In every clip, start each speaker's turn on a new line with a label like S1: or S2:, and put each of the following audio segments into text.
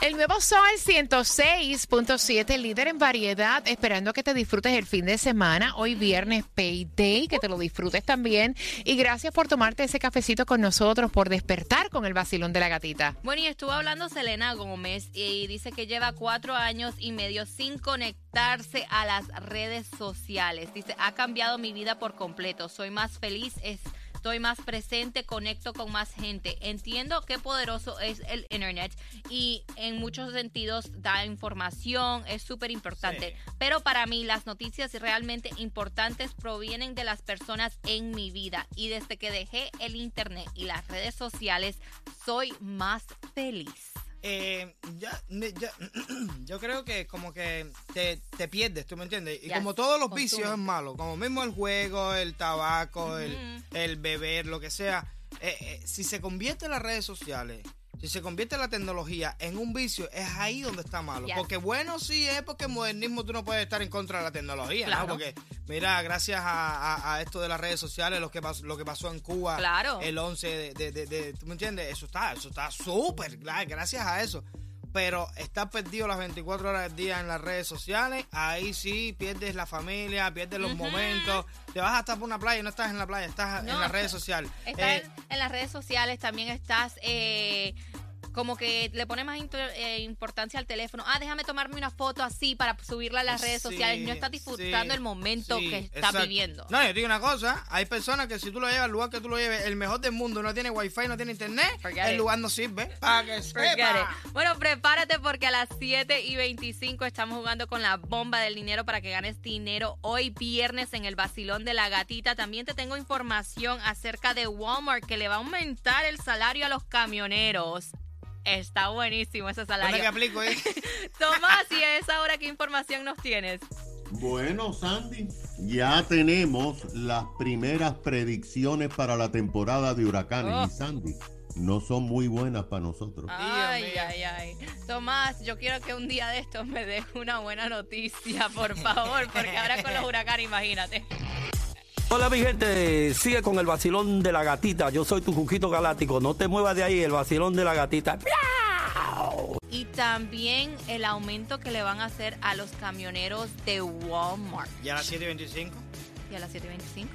S1: El nuevo Sol 106.7, líder en variedad, esperando que te disfrutes el fin de semana. Hoy viernes Payday, que te lo disfrutes también. Y gracias por tomarte ese cafecito con nosotros, por despertar con el vacilón de la gatita.
S2: Bueno, y estuvo hablando Selena Gómez y dice que lleva cuatro años y medio sin conectarse a las redes sociales. Dice, ha cambiado mi vida por completo. Soy más feliz, es estoy más presente, conecto con más gente. Entiendo qué poderoso es el Internet y en muchos sentidos da información, es súper importante. Pero para mí las noticias realmente importantes provienen de las personas en mi vida y desde que dejé el Internet y las redes sociales soy más feliz.
S3: Eh, ya, ya- yo creo que como que te, te pierdes, ¿tú me entiendes? Y como todos los vicios es malo, como mismo el juego, el tabaco, el, el beber, lo que sea, eh, eh, si se convierte en las redes sociales, si se convierte la tecnología en un vicio, es ahí donde está malo.
S2: Yes.
S3: Porque bueno sí es porque el modernismo tú no puedes estar en contra de la tecnología,
S2: Claro.
S3: ¿no? Porque mira, gracias a, a- a esto de las redes sociales, lo que pasó, lo que pasó en Cuba,
S2: Claro.
S3: el 11 de, de- de- de- ¿tú me entiendes? Eso está, eso está súper, gra- gracias a eso. Pero estar perdido las 24 horas del día en las redes sociales, ahí sí pierdes la familia, pierdes los momentos. Te vas hasta por una playa y no estás en la playa, estás
S2: No,
S3: en las redes sociales.
S2: Estás
S3: Eh,
S2: en, en las redes sociales, también estás eh, como que le pones más eh, importancia al teléfono. Ah, déjame tomarme una foto así para subirla a las redes
S3: sí,
S2: sociales. No estás disfrutando
S3: sí,
S2: el momento
S3: sí,
S2: que estás
S3: exacto.
S2: viviendo.
S3: No, yo te digo una cosa, hay personas que si tú lo llevas al lugar que tú lo lleves, el mejor del mundo, no tiene wifi, no tiene internet,
S2: Forget
S3: el
S2: it.
S3: lugar no sirve. Para que sepa.
S2: Bueno, prepárate porque a las 7 y 25 estamos jugando con la bomba del dinero para que ganes dinero hoy viernes en el vacilón de la gatita. También te tengo información acerca de Walmart que le va a aumentar el salario a los camioneros. Está buenísimo ese
S3: ¿Dónde que
S2: salario.
S3: aplico, eh?
S2: Tomás, y a esa hora, ¿qué información nos tienes?
S4: Bueno, Sandy, ya tenemos las primeras predicciones para la temporada de huracanes.
S2: Oh.
S4: Y Sandy, no son muy buenas para nosotros.
S2: Ay, ay, ay. Tomás, yo quiero que un día de estos me des una buena noticia, por favor, porque ahora con los huracanes, imagínate.
S5: Hola mi gente, sigue con el vacilón de la gatita. Yo soy tu Juquito Galáctico. No te muevas de ahí, el vacilón de la gatita.
S2: Y también el aumento que le van a hacer a los camioneros de Walmart.
S3: Ya a las 7.25,
S2: Y a las 7.25.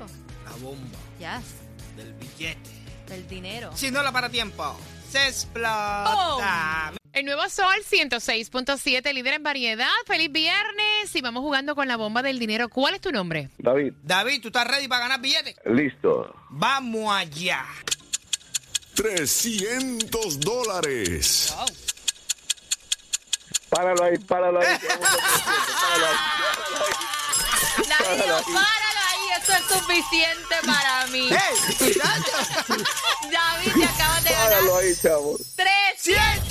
S3: la bomba
S2: Yes,
S3: del billete.
S2: el dinero.
S3: Si no la para tiempo, se explota.
S1: El nuevo Sol 106.7, líder en variedad. Feliz viernes y vamos jugando con la bomba del dinero. ¿Cuál es tu nombre?
S6: David,
S3: David, ¿tú estás ready para ganar billetes?
S6: listo.
S3: Vamos allá.
S7: 300 dólares.
S6: Páralo ahí, páralo ahí. páralo ahí.
S2: Danilo, páralo ahí, eso es suficiente para mí.
S3: ¡Hey!
S2: David, te acabas de ganar
S6: Páralo ahí, chavo.
S2: 300 dólares.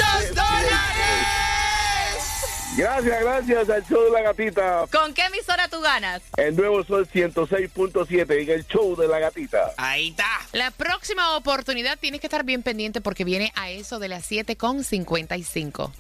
S6: Gracias, gracias al show de la gatita.
S2: ¿Con qué emisora tú ganas?
S6: El nuevo sol 106.7 en el show de la gatita.
S3: Ahí está.
S1: La próxima oportunidad tienes que estar bien pendiente porque viene a eso de las 7.55.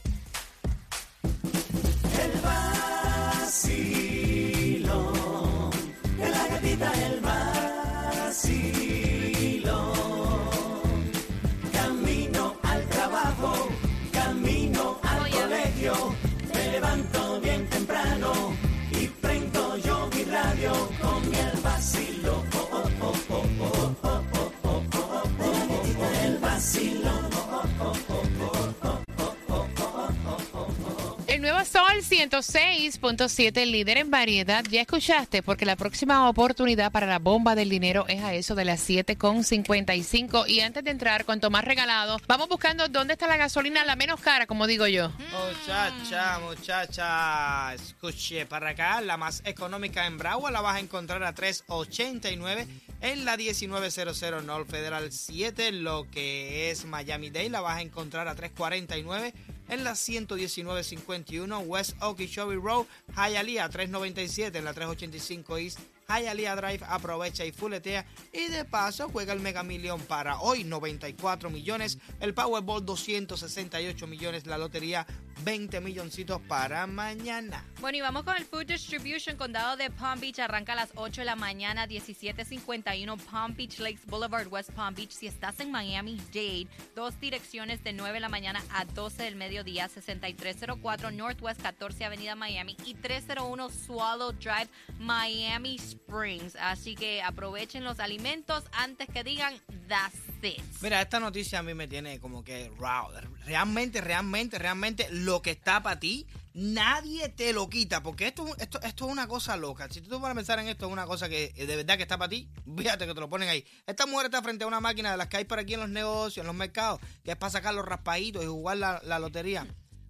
S1: 106.7, líder en variedad. Ya escuchaste, porque la próxima oportunidad para la bomba del dinero es a eso de las 7.55. Y antes de entrar con Tomás Regalado, vamos buscando dónde está la gasolina la menos cara, como digo yo.
S3: Muchacha, muchacha, escuche, para acá la más económica en Broward la vas a encontrar a 3.89 en la 1900 North Federal 7, lo que es Miami Dade la vas a encontrar a 3.49 en la 119.51 West Okeechobee Road, Hialeah 397 en la 385 East Hialeah Drive, aprovecha y fuletea. Y de paso juega el Mega Million para hoy, 94 millones. El Powerball, 268 millones. La lotería, 20 milloncitos para mañana.
S2: Bueno, y vamos con el Food Distribution, condado de Palm Beach. Arranca a las 8 de la mañana, 1751 Palm Beach Lakes Boulevard, West Palm Beach. Si estás en Miami Dade, dos direcciones de 9 de la mañana a 12 del mediodía, 6304 Northwest 14 Avenida Miami y 301 Swallow Drive, Miami Springs. Así que aprovechen los alimentos antes que digan that's it.
S3: Mira, esta noticia a mí me tiene como que wow. Realmente, realmente, realmente lo que está para ti, nadie te lo quita. Porque esto, esto, esto es una cosa loca. Si tú te pones a pensar en esto, es una cosa que eh, de verdad que está para ti, fíjate que te lo ponen ahí. Esta mujer está frente a una máquina de las que hay por aquí en los negocios, en los mercados, que es para sacar los raspaditos y jugar la, la lotería.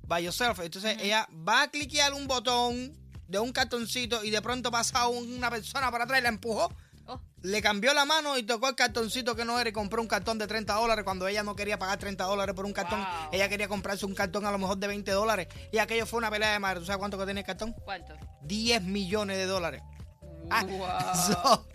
S3: By yourself. Entonces ella va a cliquear un botón de un cartoncito y de pronto pasa una persona para atrás y la empujó.
S2: Oh.
S3: Le cambió la mano y tocó el cartoncito que no era y compró un cartón de 30 dólares cuando ella no quería pagar 30 dólares por un cartón.
S2: Wow.
S3: Ella quería comprarse un cartón a lo mejor de 20 dólares. Y aquello fue una pelea de madre. ¿Tú sabes cuánto que tenía el cartón?
S2: ¿Cuánto?
S3: 10 millones de dólares. Ah,
S2: Wow.
S3: so-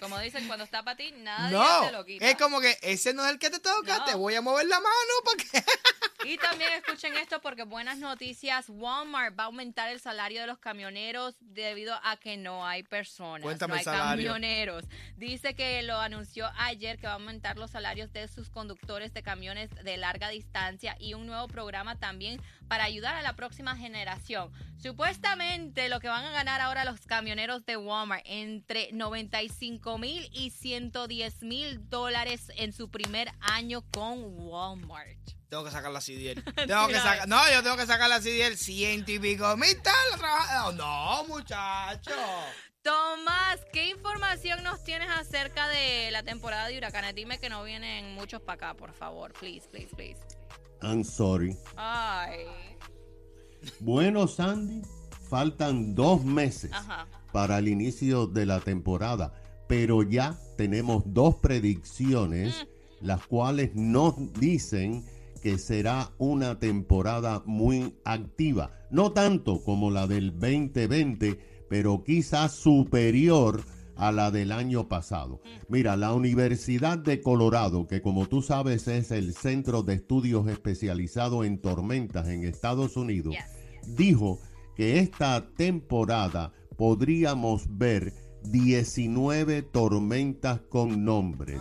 S2: Como dicen, cuando está para ti, nadie
S3: no,
S2: te lo quita.
S3: es como que ese no es el que te toca,
S2: No.
S3: te voy a mover la mano porque...
S2: Y también escuchen esto porque buenas noticias, Walmart va a aumentar el salario de los camioneros debido a que no hay personas,
S3: Cuéntame
S2: no hay
S3: salario.
S2: camioneros. Dice que lo anunció ayer que va a aumentar los salarios de sus conductores de camiones de larga distancia y un nuevo programa también para ayudar a la próxima generación. Supuestamente lo que van a ganar ahora los camioneros de Walmart entre 95 mil y 110 mil dólares en su primer año con Walmart.
S3: Tengo que sacar la CDL. Tengo que sacar, no, yo tengo que sacar la CDL ciento y pico mil tal. No, muchacho.
S2: Tomás, ¿qué información nos tienes acerca de la temporada de huracanes? Dime que no vienen muchos para acá, por favor. Please, please, please.
S4: I'm sorry.
S2: Ay.
S4: Bueno, Sandy, faltan dos meses
S2: Ajá.
S4: para el inicio de la temporada, pero ya tenemos dos predicciones, las cuales nos dicen que será una temporada muy activa. No tanto como la del 2020, pero quizás superior a la del año pasado. Mira, la Universidad de Colorado, que como tú sabes es el centro de estudios especializado en tormentas en Estados Unidos, dijo que esta temporada podríamos ver 19 tormentas con nombres.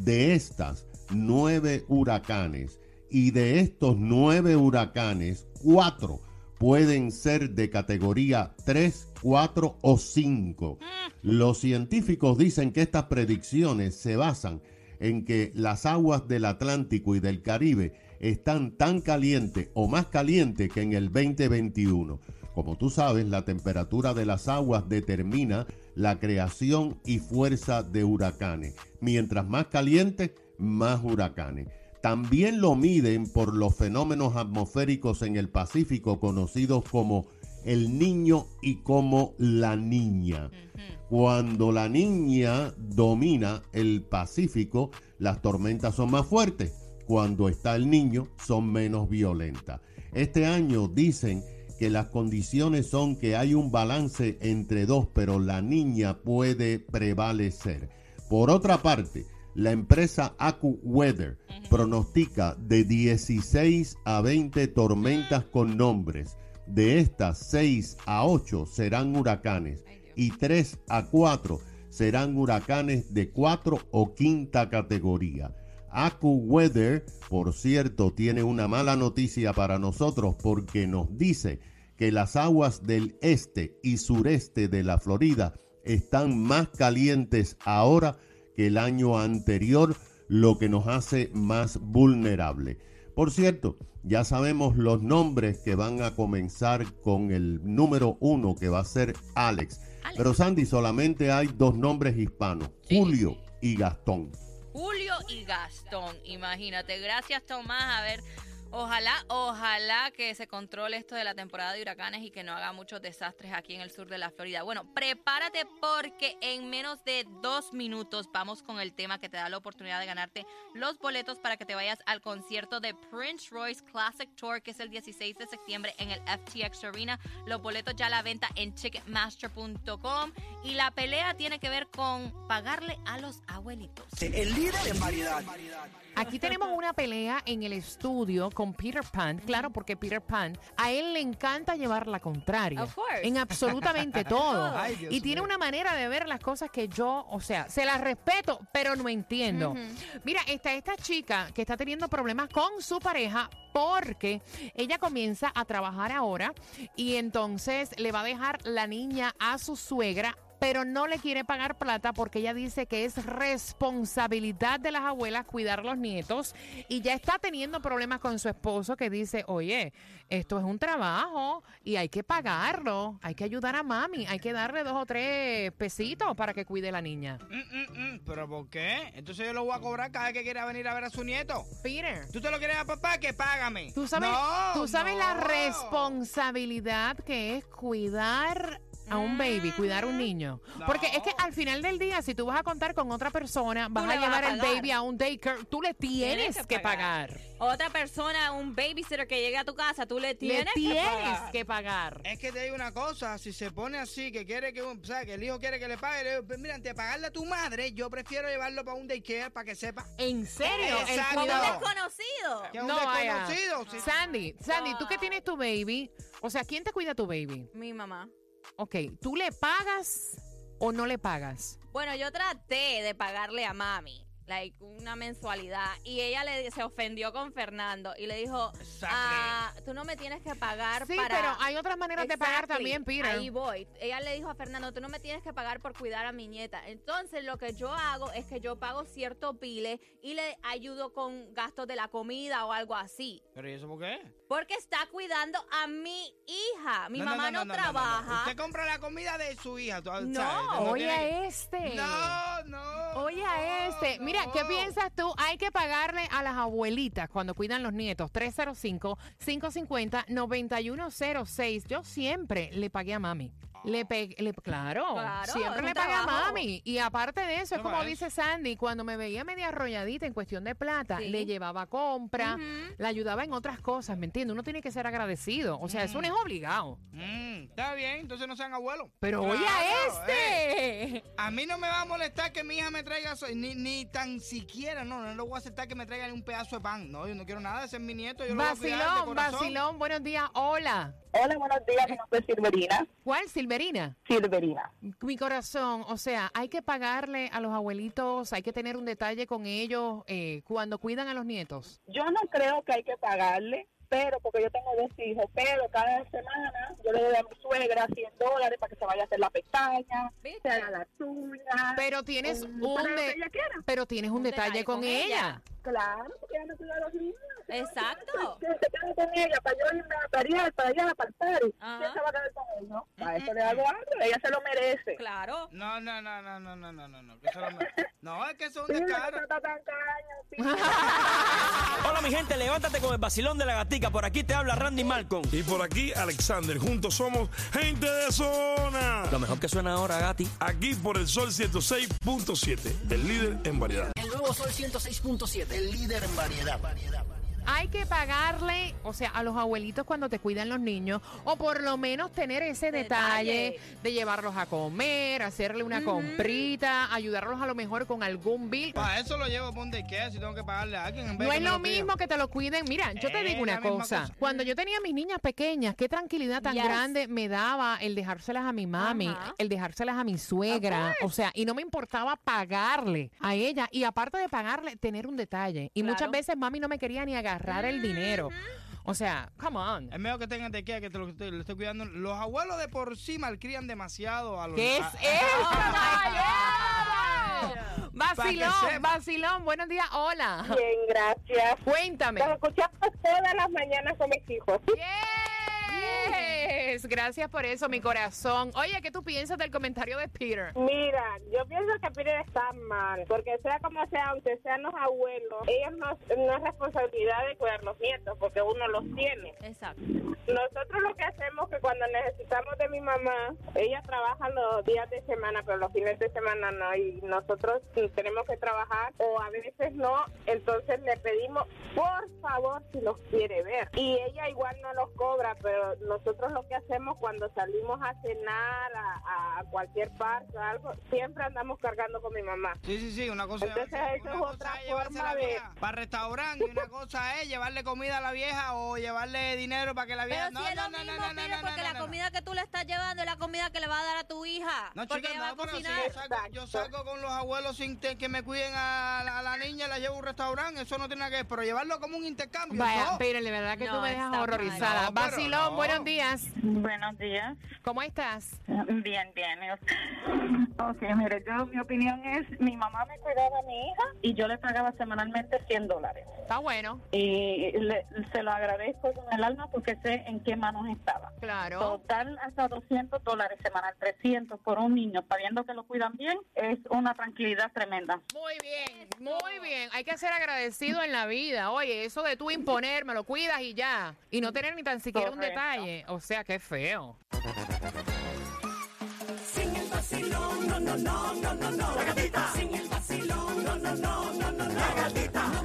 S4: De estas, 9 huracanes. Y de estos 9 huracanes, 4 pueden ser de categoría 3, 4 o 5. Los científicos dicen que estas predicciones se basan en que las aguas del Atlántico y del Caribe están tan calientes o más calientes que en el 2021. Como tú sabes, la temperatura de las aguas determina la creación y fuerza de huracanes. Mientras más caliente, más huracanes. También lo miden por los fenómenos atmosféricos en el Pacífico conocidos como el niño y como la niña. Cuando la niña domina el Pacífico, las tormentas son más fuertes. Cuando está el niño, son menos violentas. Este año dicen que las condiciones son que hay un balance entre dos, pero la niña puede prevalecer. Por otra parte, la empresa AccuWeather pronostica de 16 a 20 tormentas con nombres. De estas, 6 a 8 serán huracanes y 3 a 4 serán huracanes de 4 o quinta categoría. AccuWeather, por cierto, tiene una mala noticia para nosotros porque nos dice que las aguas del este y sureste de la Florida están más calientes ahora que el año anterior, lo que nos hace más vulnerable. Por cierto, ya sabemos los nombres que van a comenzar con el número uno, que va a ser Alex.
S2: Alex.
S4: Pero Sandy, solamente hay dos nombres hispanos,
S2: Sí,
S4: Julio y Gastón.
S2: Julio y Gastón, imagínate. Gracias, Tomás. A ver, Ojalá, ojalá que se controle esto de la temporada de huracanes y que no haga muchos desastres aquí en el sur de la Florida. Bueno, prepárate porque en menos de dos minutos vamos con el tema que te da la oportunidad de ganarte los boletos para que te vayas al concierto de Prince Royce Classic Tour, que es el 16 de septiembre en el FTX Arena. Los boletos ya a la venta en ticketmaster.com y la pelea tiene que ver con pagarle a los abuelitos.
S8: El líder en variedad.
S1: Aquí tenemos una pelea en el estudio con Peter Pan. Claro, porque Peter Pan, a él le encanta llevar la contraria.
S2: Of course.
S1: En absolutamente todo.
S3: Ay, Dios
S1: y tiene
S3: mío.
S1: una manera de ver las cosas que yo, o sea, se las respeto, pero no entiendo. Mira, está esta chica que está teniendo problemas con su pareja porque ella comienza a trabajar ahora y entonces le va a dejar la niña a su suegra pero no le quiere pagar plata porque ella dice que es responsabilidad de las abuelas cuidar los nietos y ya está teniendo problemas con su esposo que dice, oye, esto es un trabajo y hay que pagarlo, hay que ayudar a mami, hay que darle dos o tres pesitos para que cuide la niña.
S3: Mm, mm, mm, ¿Pero por qué? Entonces yo lo voy a cobrar cada vez que quiera venir a ver a su nieto.
S1: Peter.
S3: ¿Tú te lo quieres a papá? Que págame.
S1: Tú sabes,
S3: No,
S1: tú sabes la responsabilidad que es cuidar a un baby, cuidar a un niño.
S3: No.
S1: Porque es que al final del día, si tú vas a contar con otra persona, vas a
S2: le vas a
S1: llevar el
S2: pagar.
S1: baby a un daycare, tú le tienes,
S2: Tienes
S1: que,
S2: que
S1: pagar.
S2: pagar. Otra persona, un babysitter que llegue a tu casa, tú le
S1: Le
S2: tienes, que pagar.
S1: que pagar.
S3: Es que te digo una cosa, si se pone así, que quiere que, un- o sea, que el hijo quiere que le pague, le digo, pues mira, antes de pagarle a tu madre, yo prefiero llevarlo para un daycare para que sepa
S1: ¿En serio?
S3: Exacto.
S2: Como un desconocido.
S3: que un
S1: No,
S3: desconocido. sí.
S1: Sandy, Sandy, tú que tienes tu baby, o sea, ¿quién te cuida tu baby?
S2: Mi mamá.
S1: Ok, ¿tú le pagas o no le pagas?
S2: Bueno, yo traté de pagarle a mami. Like, una mensualidad. Y ella le se ofendió con Fernando y le dijo,
S3: Exactly.
S2: ah, tú no me tienes que pagar
S1: Sí,
S2: para...
S1: pero hay otras maneras de pagar
S2: Exactly.
S1: también, Peter.
S2: Ahí voy. Ella le dijo a Fernando, tú no me tienes que pagar por cuidar a mi nieta. Entonces, lo que yo hago es que yo pago cierto pile y le ayudo con gastos de la comida o algo así.
S3: ¿Pero y eso por qué?
S2: Porque está cuidando a mi hija. Mi
S3: No,
S2: mamá no, trabaja.
S3: Usted compra la comida de su hija. tú-
S2: No,
S3: ¿sabes?
S1: Oye a este.
S3: No, no.
S1: Oye a este. Mira, ¿qué piensas tú? Hay que pagarle a las abuelitas cuando cuidan los nietos. 305-550-9106. Yo siempre le pagué a mami. Le pegué, le- claro,
S2: Claro,
S1: siempre le pagué a mami. Y aparte de eso, es como
S3: más.
S1: dice Sandy, cuando me veía media arrolladita en cuestión de plata,
S2: Sí.
S1: le llevaba compra,
S2: Ujú.
S1: la ayudaba en otras cosas, ¿me entiendes? Uno tiene que ser agradecido. O sea, eso no es obligado.
S3: Mm, está bien, entonces no sean abuelos.
S1: Pero oye a
S3: Claro, eh.
S1: este.
S3: A mí no me va a molestar que mi hija me traiga, so- ni, ni tan siquiera, no, no le voy a aceptar que me traiga ni un pedazo de pan. No, yo no quiero nada, ese es mi nieto, yo lo voy a cuidar de corazón.
S1: vacilón, buenos días, hola.
S9: Hola, buenos días. Mi nombre es Silverina.
S1: ¿Cuál, Silverina?
S9: Silverina.
S1: Mi corazón, o sea, hay que pagarle a los abuelitos, hay que tener un detalle con ellos eh, cuando cuidan a los nietos.
S9: Yo no creo que hay que pagarle, pero porque yo tengo dos hijos, pero cada semana yo le doy a mi suegra 100 dólares para que se vaya a hacer la pestaña,
S2: ¿Viste?
S9: se haga las uñas.
S1: Pero tienes un
S9: para lo
S1: de- pero tienes un,
S2: Un
S1: detalle,
S2: detalle
S1: con,
S2: con
S1: ella.
S2: ella.
S9: Claro, porque ella no cuida a los niños.
S2: Exacto.
S9: Que se quede con ella para yo irme a pelear, para allá, para el party. ¿Quién se va a quedar con él, no? Para eso le hago algo, ella se lo merece.
S2: Claro.
S3: No, no, no, no, no, no, no, no, no, que eso no, es que un
S9: tan caño, pide.
S5: Hola mi gente, levántate con el vacilón de la Por aquí te habla Randy Malcolm.
S7: Y por aquí, Alexander. Juntos somos gente de zona.
S5: Lo mejor que suena ahora, Gati.
S7: Aquí por el Sol 106.7, el líder en variedad.
S8: El nuevo Sol 106.7, el líder en variedad.
S1: Hay que pagarle, o sea, a los abuelitos cuando te cuidan los niños, o por lo menos tener ese detalle,
S2: Detalle.
S1: de llevarlos a comer, hacerle una comprita, ayudarlos a lo mejor con algún bill.
S3: Para eso lo llevo por donde quiera, si tengo que pagarle a alguien. En vez
S1: No
S3: de
S1: es
S3: que me
S1: lo
S3: pida.
S1: mismo que te lo cuiden. Mira, yo te digo una
S3: la misma
S1: cosa.
S3: cosa.
S1: Cuando yo tenía mis niñas pequeñas, qué tranquilidad tan
S2: Yes.
S1: grande me daba el dejárselas a mi mami,
S2: Ajá.
S1: el dejárselas a mi suegra. O sea, y no me importaba pagarle a ella. Y aparte de pagarle, tener un detalle. Y
S2: Claro.
S1: muchas veces mami no me quería ni agarrar el dinero. O sea, come on.
S3: Es mejor que tengan de qué que te lo estoy, lo estoy cuidando. Los abuelos de por sí malcrían demasiado a los
S1: ¿Qué es
S3: a-
S1: eso, caballero?
S3: Que
S1: Vacilón, vacilón. Buenos días, hola.
S9: Bien, gracias.
S1: Cuéntame.
S9: Los escuchamos todas las mañanas con mis hijos.
S1: Yeah. Es. Gracias por eso, mi corazón. Oye, ¿qué tú piensas del comentario de Peter?
S9: Mira, yo pienso que Peter está mal, porque sea como sea, aunque sean los abuelos, ellos no, no es responsabilidad de cuidar los nietos, porque uno los tiene.
S2: Exacto.
S9: Nosotros lo que hacemos que cuando necesitamos de mi mamá, ella trabaja los días de semana, pero los fines de semana no, y nosotros tenemos que trabajar o a veces no, entonces le pedimos por favor si los quiere ver. Y ella igual no los cobra, pero nosotros lo que hacemos cuando salimos a cenar a, a cualquier parte o algo, siempre andamos cargando con mi mamá.
S3: Sí, sí, sí, una cosa
S9: Entonces,
S3: una
S9: eso es
S3: cosa
S9: otra
S3: es llevarse
S9: forma
S3: la
S9: de-
S3: vieja para restaurante y una cosa es llevarle comida a la vieja o llevarle dinero para que la vieja...
S2: Pero si es lo mismo, Peter, porque la comida que tú le estás llevando es la comida que le va a dar a tu hija.
S3: No,
S2: porque
S3: chica,
S2: ella va
S3: no,
S2: a
S3: pero si yo salgo, yo salgo con los abuelos sin te- que me cuiden a la, a la niña la llevo a un restaurante, eso no tiene nada que ver, pero llevarlo como un intercambio,
S1: Vaya,
S3: no.
S1: De verdad que tú
S2: No,
S1: me dejas horrorizada.
S3: No, pero
S1: Vacilón,
S3: no.
S1: buenos días.
S10: Buenos días.
S1: ¿Cómo estás?
S10: Bien, bien. Ok, mire, yo, mi opinión es, mi mamá me cuidaba a mi hija y yo le pagaba semanalmente 100 dólares.
S1: Está bueno.
S10: Y le- se lo agradezco con el alma porque sé en qué manos estaba.
S1: Claro.
S10: Total hasta 200 dólares semanal, 300 por un niño, sabiendo que lo cuidan bien, es una tranquilidad tremenda.
S1: Muy bien, muy bien. Hay que ser agradecido en la vida. Oye, eso de tú imponer, me lo cuidas y ya. Y no tener ni tan siquiera un
S10: Correcto.
S1: detalle. O sea, feo.
S8: El vacilón, no, no, no, no, no, no. La gatita. Sin el no, no, no, no. La gatita.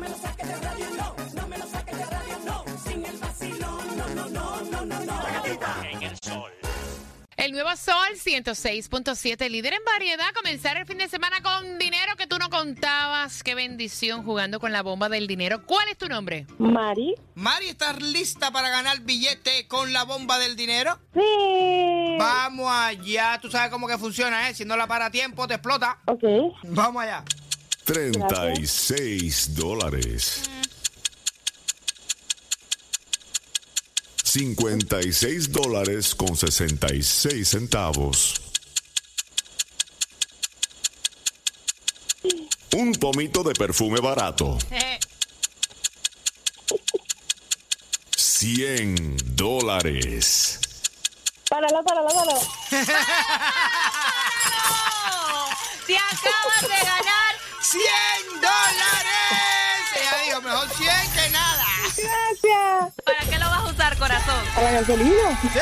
S1: El nuevo Sol 106.7, líder en variedad. Comenzar el fin de semana con dinero que tú no contabas. Qué bendición jugando con la bomba del dinero. ¿Cuál es tu nombre?
S9: Mari.
S3: Mari, ¿estás lista para ganar billete con la bomba del dinero?
S9: Sí.
S3: Vamos allá, tú sabes cómo que funciona, ¿eh? Si no la para a tiempo, te explota.
S9: Ok.
S3: Vamos allá.
S7: 36 dólares. 56 dólares con 66 centavos. Un pomito de perfume barato. 100 dólares.
S9: Páralo, páralo, páralo.
S2: ¡Te acabas de ganar!
S3: ¡100 dólares! Ella dijo, mejor 100 que nada.
S9: Gracias.
S2: ¿Para qué lo vas a usar, corazón?
S9: A la gasolina.
S3: ¡Sí! ¡Sí!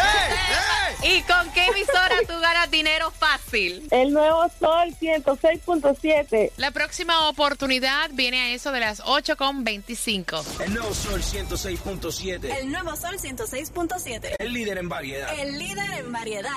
S2: ¿Y con qué emisora tú ganas dinero fácil?
S9: El nuevo Sol 106.7.
S1: La próxima oportunidad viene a eso de las 8.25.
S8: El nuevo Sol 106.7.
S11: El nuevo Sol 106.7.
S8: El líder en variedad.
S11: El líder en variedad.